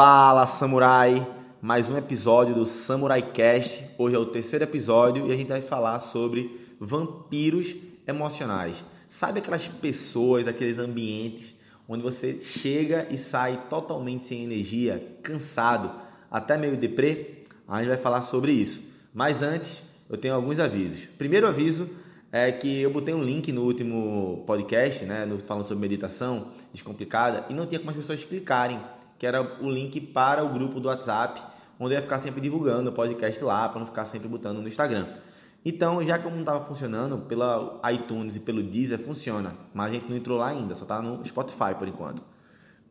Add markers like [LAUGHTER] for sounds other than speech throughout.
Fala Samurai, mais um episódio do Samurai Cast. Hoje é o terceiro episódio e a gente vai falar sobre vampiros emocionais. Sabe aquelas pessoas, aqueles ambientes onde você chega e sai totalmente sem energia, cansado, até meio deprê? A gente vai falar sobre isso. Mas antes, eu tenho alguns avisos. Primeiro aviso é que eu botei um link no último podcast, né, falando sobre meditação descomplicada, e não tinha como as pessoas clicarem que era o link para o grupo do WhatsApp, onde eu ia ficar sempre divulgando o podcast lá, para não ficar sempre botando no Instagram. Então, já que não estava funcionando, pela iTunes e pelo Deezer funciona, mas a gente não entrou lá ainda, só está no Spotify por enquanto.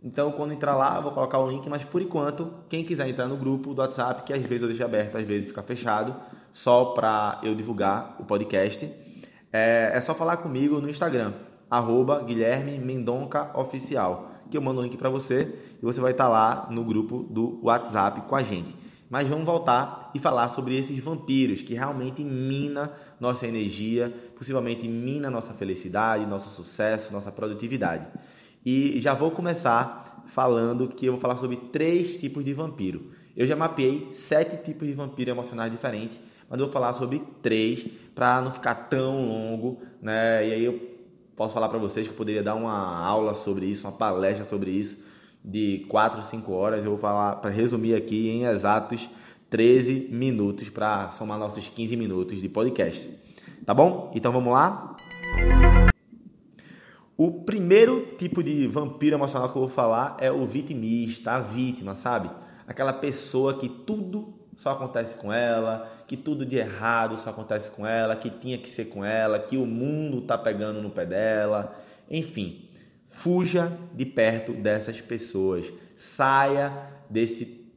Então, quando entrar lá, vou colocar o link, mas por enquanto, quem quiser entrar no grupo do WhatsApp, que às vezes eu deixo aberto, às vezes fica fechado, só para eu divulgar o podcast, é, é, só falar comigo no Instagram, arroba Guilherme Mendonca Oficial que eu mando o link para você e você vai estar tá lá no grupo do WhatsApp com a gente. Mas vamos voltar e falar sobre esses vampiros que realmente mina nossa energia, possivelmente mina nossa felicidade, nosso sucesso, nossa produtividade. E já vou começar falando que eu vou falar sobre três tipos de vampiro. Eu já mapeei sete tipos de vampiro emocionais diferentes, mas eu vou falar sobre três para não ficar tão longo, né? E aí eu posso falar para vocês que eu poderia dar uma aula sobre isso, uma palestra sobre isso, de 4, 5 horas. Eu vou falar, para resumir aqui, em exatos 13 minutos, para somar nossos 15 minutos de podcast. Tá bom? Então vamos lá? O primeiro tipo de vampiro emocional que eu vou falar é o vitimista, a vítima, sabe? Aquela pessoa que tudo só acontece com ela, que tudo de errado só acontece com ela, que tinha que ser com ela, que o mundo tá pegando no pé dela. Enfim, fuja de perto dessas pessoas. Saia desse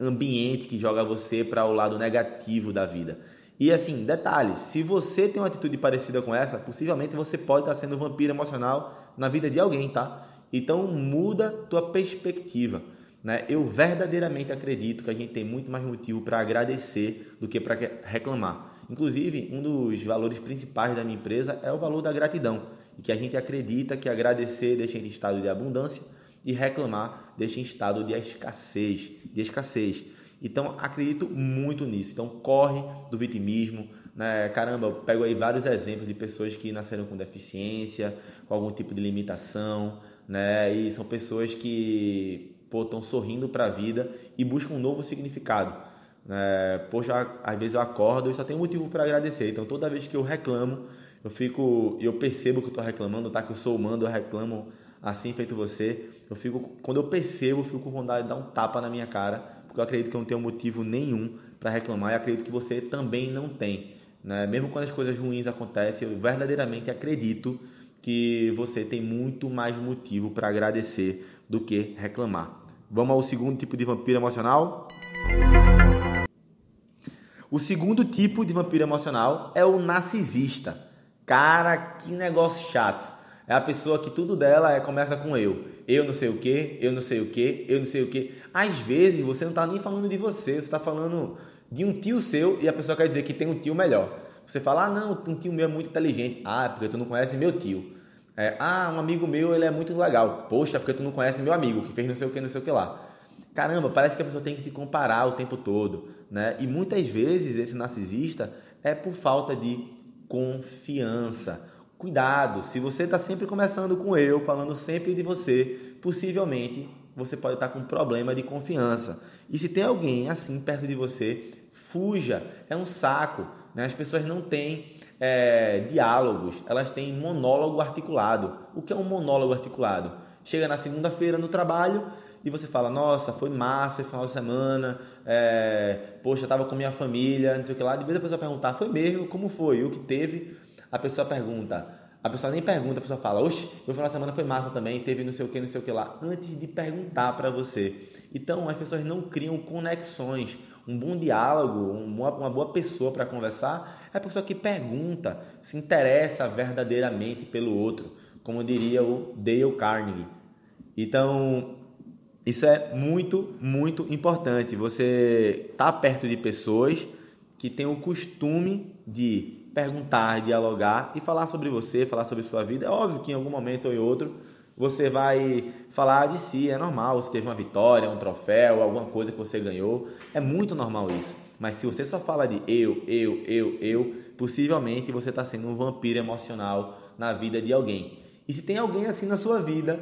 ambiente que joga você para o lado negativo da vida. E assim, detalhes, se você tem uma atitude parecida com essa, possivelmente você pode estar sendo um vampiro emocional na vida de alguém, tá? Então muda tua perspectiva. Né? Eu verdadeiramente acredito que a gente tem muito mais motivo para agradecer do que para reclamar. Inclusive, um dos valores principais da minha empresa é o valor da gratidão, e que a gente acredita que agradecer deixa em estado de abundância e reclamar deixa em estado de escassez, de escassez. Então, acredito muito nisso. Então, corre do vitimismo, né? Caramba, eu pego aí vários exemplos de pessoas que nasceram com deficiência, com algum tipo de limitação, né? E são pessoas que estão sorrindo para a vida e buscam um novo significado. É, poxa, às vezes eu acordo e só tenho motivo para agradecer. Então toda vez que eu reclamo, eu fico, eu percebo que eu estou reclamando, tá? Que eu sou humano, eu reclamo assim feito você. Eu fico, quando eu percebo, eu fico com vontade de dar um tapa na minha cara, porque eu acredito que eu não tenho motivo nenhum para reclamar e acredito que você também não tem. Né? Mesmo quando as coisas ruins acontecem, eu verdadeiramente acredito que você tem muito mais motivo para agradecer do que reclamar. Vamos ao segundo tipo de vampiro emocional? O segundo tipo de vampiro emocional é o narcisista. Cara, que negócio chato. É a pessoa que tudo dela é, começa com eu. Eu não sei o que, eu não sei o que, eu não sei o que. Às vezes você não está nem falando de você, você está falando de um tio seu e a pessoa quer dizer que tem um tio melhor. Você fala, ah, não, um tio meu é muito inteligente. Ah, porque tu não conhece meu tio. É, ah, um amigo meu ele é muito legal. Poxa, porque tu não conhece meu amigo que fez não sei o que, não sei o que lá. Caramba, parece que a pessoa tem que se comparar o tempo todo, né? E muitas vezes esse narcisista é por falta de confiança. Cuidado, se você está sempre começando com eu, falando sempre de você, possivelmente você pode estar tá com um problema de confiança. E se tem alguém assim perto de você, fuja. É um saco. Né? As pessoas não têm é, diálogos, elas têm monólogo articulado. O que é um monólogo articulado? Chega na segunda-feira no trabalho e você fala, nossa, foi massa esse final de semana, é, poxa, estava com minha família, não sei o que lá. De vez a pessoa perguntar, foi mesmo? Como foi? O que teve? A pessoa pergunta, a pessoa nem pergunta, a pessoa fala, oxe, meu final de semana foi massa também, teve não sei o que, não sei o que lá, antes de perguntar para você. Então, as pessoas não criam conexões. Um bom diálogo, uma boa pessoa para conversar é a pessoa que pergunta, se interessa verdadeiramente pelo outro, como diria o Dale Carnegie. Então, isso é muito, muito importante. Você está perto de pessoas que têm o costume de perguntar, dialogar e falar sobre você, falar sobre sua vida. É óbvio que em algum momento ou em outro você vai falar de si, é normal, se teve uma vitória, um troféu, alguma coisa que você ganhou, é muito normal isso. Mas se você só fala de eu, eu, eu, eu, possivelmente você está sendo um vampiro emocional na vida de alguém. E se tem alguém assim na sua vida,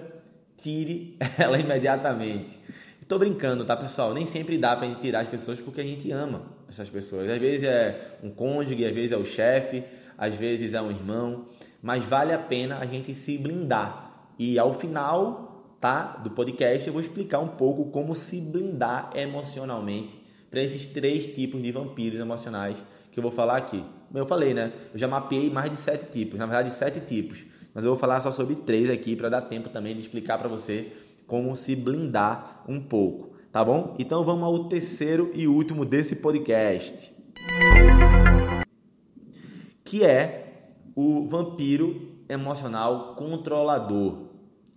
tire [LAUGHS] ela imediatamente. Estou brincando, tá, pessoal? Nem sempre dá para tirar as pessoas porque a gente ama essas pessoas. Às vezes é um cônjuge, às vezes é o chefe, às vezes é um irmão, mas vale a pena a gente se blindar. E ao final, tá, do podcast eu vou explicar um pouco como se blindar emocionalmente para esses três tipos de vampiros emocionais que eu vou falar aqui. Eu falei, né? Eu já mapeei mais de sete tipos, na verdade sete tipos, mas eu vou falar só sobre três aqui para dar tempo também de explicar para você como se blindar um pouco, tá bom? Então vamos ao terceiro e último desse podcast que é o vampiro emocional controlador.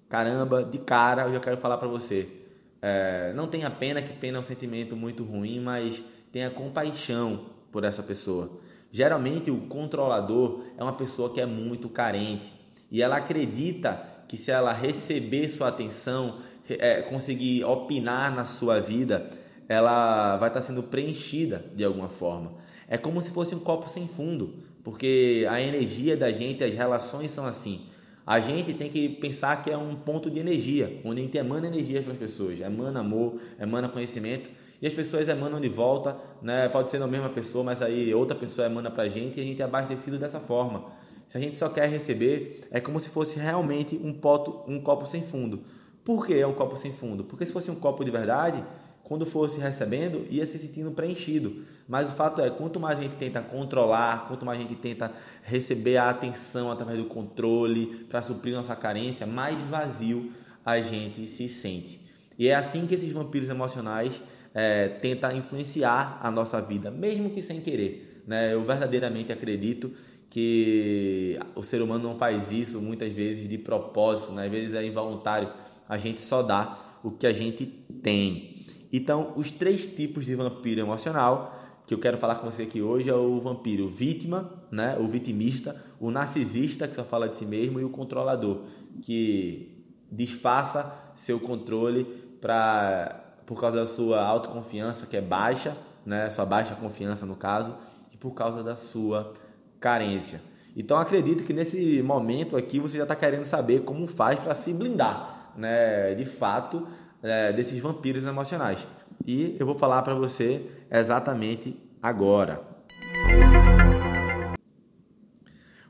Caramba, de cara eu já quero falar para você. É, não tenha pena, que pena é um sentimento muito ruim, mas tenha compaixão por essa pessoa. Geralmente o controlador é uma pessoa que é muito carente e ela acredita que se ela receber sua atenção, é, conseguir opinar na sua vida, ela vai estar sendo preenchida de alguma forma. É como se fosse um copo sem fundo porque a energia da gente, as relações são assim. A gente tem que pensar que é um ponto de energia, onde a gente emana energia para as pessoas, emana amor, emana conhecimento, e as pessoas emanam de volta, né? pode ser a mesma pessoa, mas aí outra pessoa emana para a gente e a gente é abastecido dessa forma. Se a gente só quer receber, é como se fosse realmente um, poto, um copo sem fundo. Por que é um copo sem fundo? Porque se fosse um copo de verdade, quando fosse recebendo, ia se sentindo preenchido. Mas o fato é, quanto mais a gente tenta controlar, quanto mais a gente tenta receber a atenção através do controle para suprir nossa carência, mais vazio a gente se sente. E é assim que esses vampiros emocionais é, tentam influenciar a nossa vida, mesmo que sem querer. Né? Eu verdadeiramente acredito que o ser humano não faz isso muitas vezes de propósito, né? às vezes é involuntário. A gente só dá o que a gente tem. Então, os três tipos de vampiro emocional que eu quero falar com você aqui hoje é o vampiro vítima, né? o vitimista, o narcisista, que só fala de si mesmo, e o controlador, que disfarça seu controle pra, por causa da sua autoconfiança, que é baixa, né? sua baixa confiança no caso, e por causa da sua carência. Então acredito que nesse momento aqui você já está querendo saber como faz para se blindar, né? de fato, é, desses vampiros emocionais. E eu vou falar para você exatamente agora.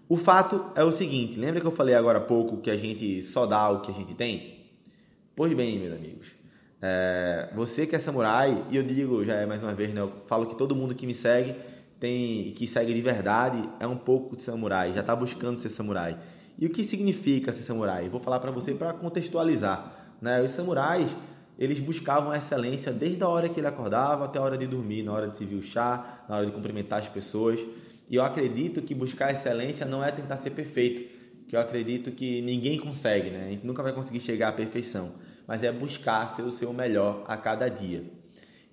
O fato é o seguinte, lembra que eu falei agora há pouco que a gente só dá o que a gente tem? Pois bem, meus amigos, é, você que é samurai, e eu digo já é mais uma vez, né, eu falo que todo mundo que me segue tem que segue de verdade é um pouco de samurai, já está buscando ser samurai. E o que significa ser samurai? vou falar para você para contextualizar. Né? Os samurais eles buscavam a excelência desde a hora que ele acordava até a hora de dormir, na hora de servir o chá, na hora de cumprimentar as pessoas. E eu acredito que buscar a excelência não é tentar ser perfeito, que eu acredito que ninguém consegue, né? A gente nunca vai conseguir chegar à perfeição, mas é buscar ser o seu melhor a cada dia.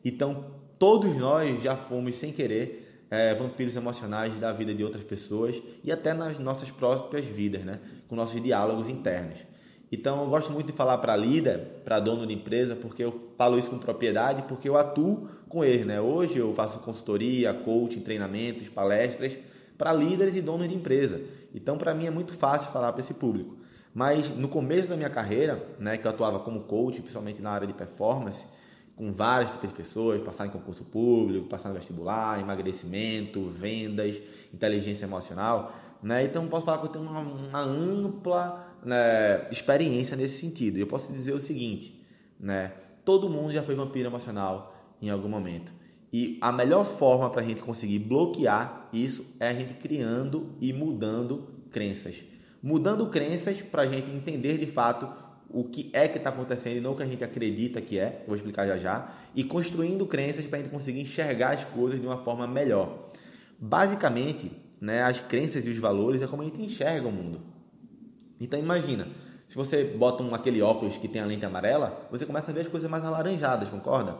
Então, todos nós já fomos sem querer é, vampiros emocionais da vida de outras pessoas e até nas nossas próprias vidas, né? Com nossos diálogos internos. Então, eu gosto muito de falar para líder, para dono de empresa, porque eu falo isso com propriedade, porque eu atuo com eles. Né? Hoje eu faço consultoria, coaching, treinamentos, palestras para líderes e donos de empresa. Então, para mim é muito fácil falar para esse público. Mas no começo da minha carreira, né, que eu atuava como coach, principalmente na área de performance, com vários tipos de pessoas, passar em concurso público, passar no vestibular, emagrecimento, vendas, inteligência emocional, né? Então posso falar que eu tenho uma, uma ampla né, experiência nesse sentido. Eu posso dizer o seguinte, né? Todo mundo já foi vampiro emocional em algum momento. E a melhor forma para a gente conseguir bloquear isso é a gente criando e mudando crenças. Mudando crenças para a gente entender de fato o que é que está acontecendo e não o que a gente acredita que é, vou explicar já já, e construindo crenças para a gente conseguir enxergar as coisas de uma forma melhor. Basicamente, né, as crenças e os valores é como a gente enxerga o mundo. Então imagina, se você bota um, aquele óculos que tem a lente amarela, você começa a ver as coisas mais alaranjadas, concorda?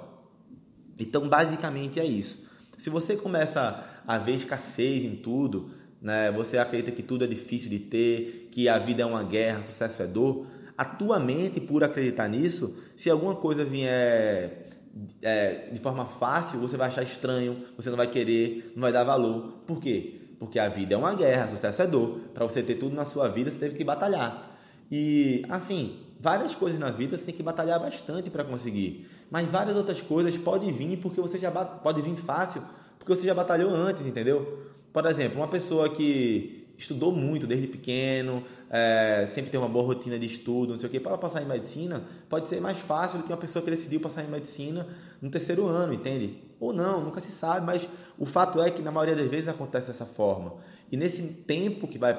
Então basicamente é isso. Se você começa a ver escassez em tudo, né, você acredita que tudo é difícil de ter, que a vida é uma guerra, sucesso é dor, a tua mente, por acreditar nisso, se alguma coisa vier é, de forma fácil, você vai achar estranho, você não vai querer, não vai dar valor. Por quê? Porque a vida é uma guerra, sucesso é dor. Para você ter tudo na sua vida, você teve que batalhar. E assim, várias coisas na vida você tem que batalhar bastante para conseguir. Mas várias outras coisas podem vir porque você já pode vir fácil, porque você já batalhou antes, entendeu? Por exemplo, uma pessoa que estudou muito desde pequeno, é, sempre tem uma boa rotina de estudo, não sei o que, para passar em medicina, pode ser mais fácil do que uma pessoa que decidiu passar em medicina no terceiro ano, entende? Ou não, nunca se sabe, mas o fato é que na maioria das vezes acontece dessa forma. E nesse tempo que vai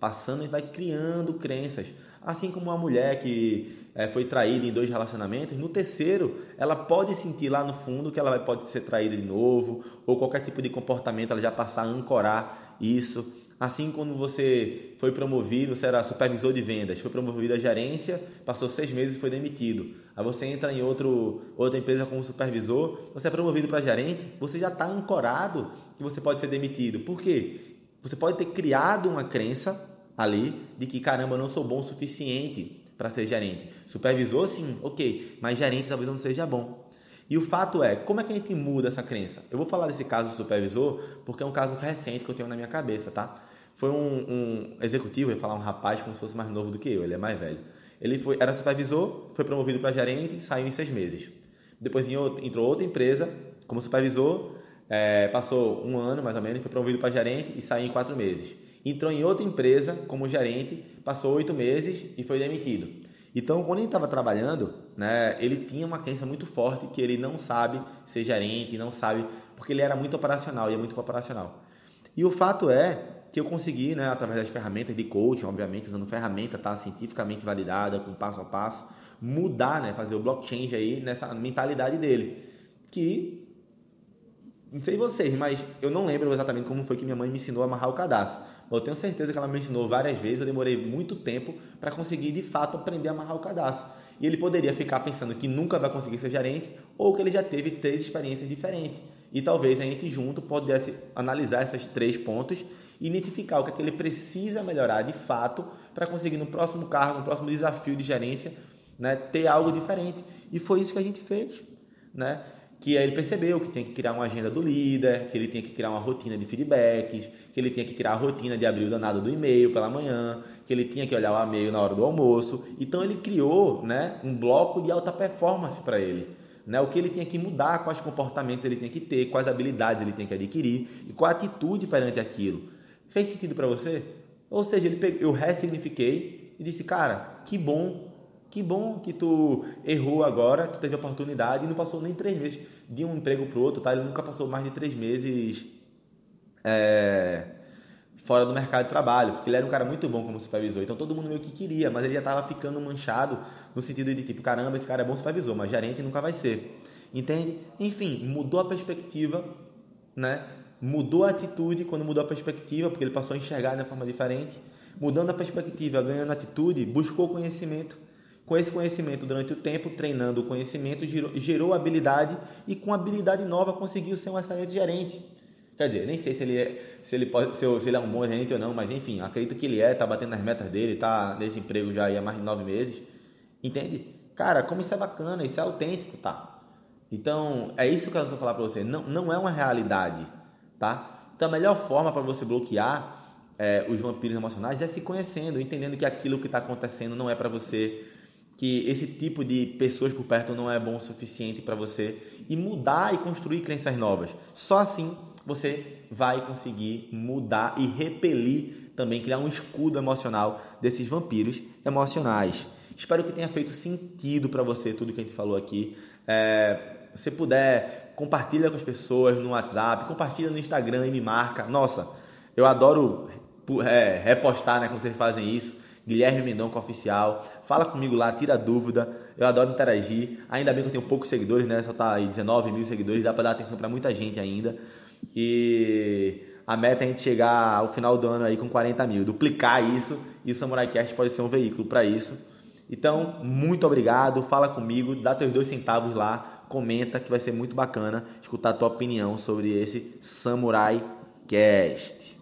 passando, gente vai criando crenças. Assim como uma mulher que é, foi traída em dois relacionamentos, no terceiro ela pode sentir lá no fundo que ela vai, pode ser traída de novo, ou qualquer tipo de comportamento, ela já passar a ancorar isso. Assim, quando você foi promovido, você era supervisor de vendas, foi promovido a gerência, passou seis meses e foi demitido. Aí você entra em outro, outra empresa como supervisor, você é promovido para gerente, você já está ancorado que você pode ser demitido. Por quê? Você pode ter criado uma crença ali de que, caramba, eu não sou bom o suficiente para ser gerente. Supervisor, sim, ok, mas gerente talvez não seja bom. E o fato é, como é que a gente muda essa crença? Eu vou falar desse caso do supervisor porque é um caso recente que eu tenho na minha cabeça, tá? Foi um, um executivo, eu ia falar um rapaz como se fosse mais novo do que eu, ele é mais velho. Ele foi, era supervisor, foi promovido para gerente, saiu em seis meses. Depois entrou outra empresa como supervisor, é, passou um ano mais ou menos, foi promovido para gerente e saiu em quatro meses. Entrou em outra empresa como gerente, passou oito meses e foi demitido. Então, quando ele estava trabalhando, né, ele tinha uma crença muito forte que ele não sabe ser gerente, não sabe, porque ele era muito operacional, ia muito operacional. E o fato é que eu consegui, né, através das ferramentas de coaching, obviamente, usando ferramenta tá, cientificamente validada, com passo a passo, mudar, né, fazer o blockchain aí nessa mentalidade dele. Que, não sei vocês, mas eu não lembro exatamente como foi que minha mãe me ensinou a amarrar o cadastro. Eu tenho certeza que ela me ensinou várias vezes, eu demorei muito tempo para conseguir de fato aprender a amarrar o cadastro. E ele poderia ficar pensando que nunca vai conseguir ser gerente ou que ele já teve três experiências diferentes. E talvez a gente junto pudesse analisar esses três pontos identificar o que, é que ele precisa melhorar de fato para conseguir no próximo cargo, no próximo desafio de gerência, né, ter algo diferente. E foi isso que a gente fez, né? Que ele percebeu que tem que criar uma agenda do líder, que ele tinha que criar uma rotina de feedbacks, que ele tinha que criar a rotina de abrir o danado do e-mail pela manhã, que ele tinha que olhar o e-mail na hora do almoço. Então ele criou, né, um bloco de alta performance para ele. Né, o que ele tinha que mudar, quais comportamentos ele tinha que ter, quais habilidades ele tem que adquirir e qual atitude perante aquilo. Fez sentido para você? Ou seja, ele pegou, eu ressignifiquei e disse, cara, que bom, que bom que tu errou agora, tu teve oportunidade e não passou nem três meses de um emprego para o outro, tá? Ele nunca passou mais de três meses é, fora do mercado de trabalho, porque ele era um cara muito bom como supervisor. Então todo mundo meio que queria, mas ele já estava ficando manchado no sentido de tipo, caramba, esse cara é bom supervisor, mas gerente nunca vai ser. Entende? Enfim, mudou a perspectiva, né? Mudou a atitude quando mudou a perspectiva, porque ele passou a enxergar de uma forma diferente. Mudando a perspectiva, ganhando atitude, buscou conhecimento. Com esse conhecimento, durante o tempo, treinando o conhecimento, gerou, gerou habilidade e com habilidade nova conseguiu ser um excelente gerente. Quer dizer, nem sei se ele é, se ele pode, se ele é um bom gerente ou não, mas enfim, acredito que ele é, está batendo nas metas dele, está nesse emprego já há mais de nove meses. Entende? Cara, como isso é bacana, isso é autêntico, tá? Então, é isso que eu estou falar para você. Não, não é uma realidade tá? Então a melhor forma para você bloquear é, os vampiros emocionais é se conhecendo, entendendo que aquilo que está acontecendo não é para você, que esse tipo de pessoas por perto não é bom o suficiente para você e mudar e construir crenças novas. Só assim você vai conseguir mudar e repelir também, criar um escudo emocional desses vampiros emocionais. Espero que tenha feito sentido para você tudo que a gente falou aqui. É, se puder compartilha com as pessoas no WhatsApp, compartilha no Instagram e me marca. Nossa, eu adoro é, repostar né, quando vocês fazem isso. Guilherme Mendonça Oficial. Fala comigo lá, tira dúvida. Eu adoro interagir. Ainda bem que eu tenho poucos seguidores, né? Só tá aí 19 mil seguidores, dá para dar atenção para muita gente ainda. E a meta é a gente chegar ao final do ano aí com 40 mil, duplicar isso e o Samurai Cast pode ser um veículo para isso. Então, muito obrigado, fala comigo, dá teus dois centavos lá, comenta que vai ser muito bacana escutar a tua opinião sobre esse Samurai Cast.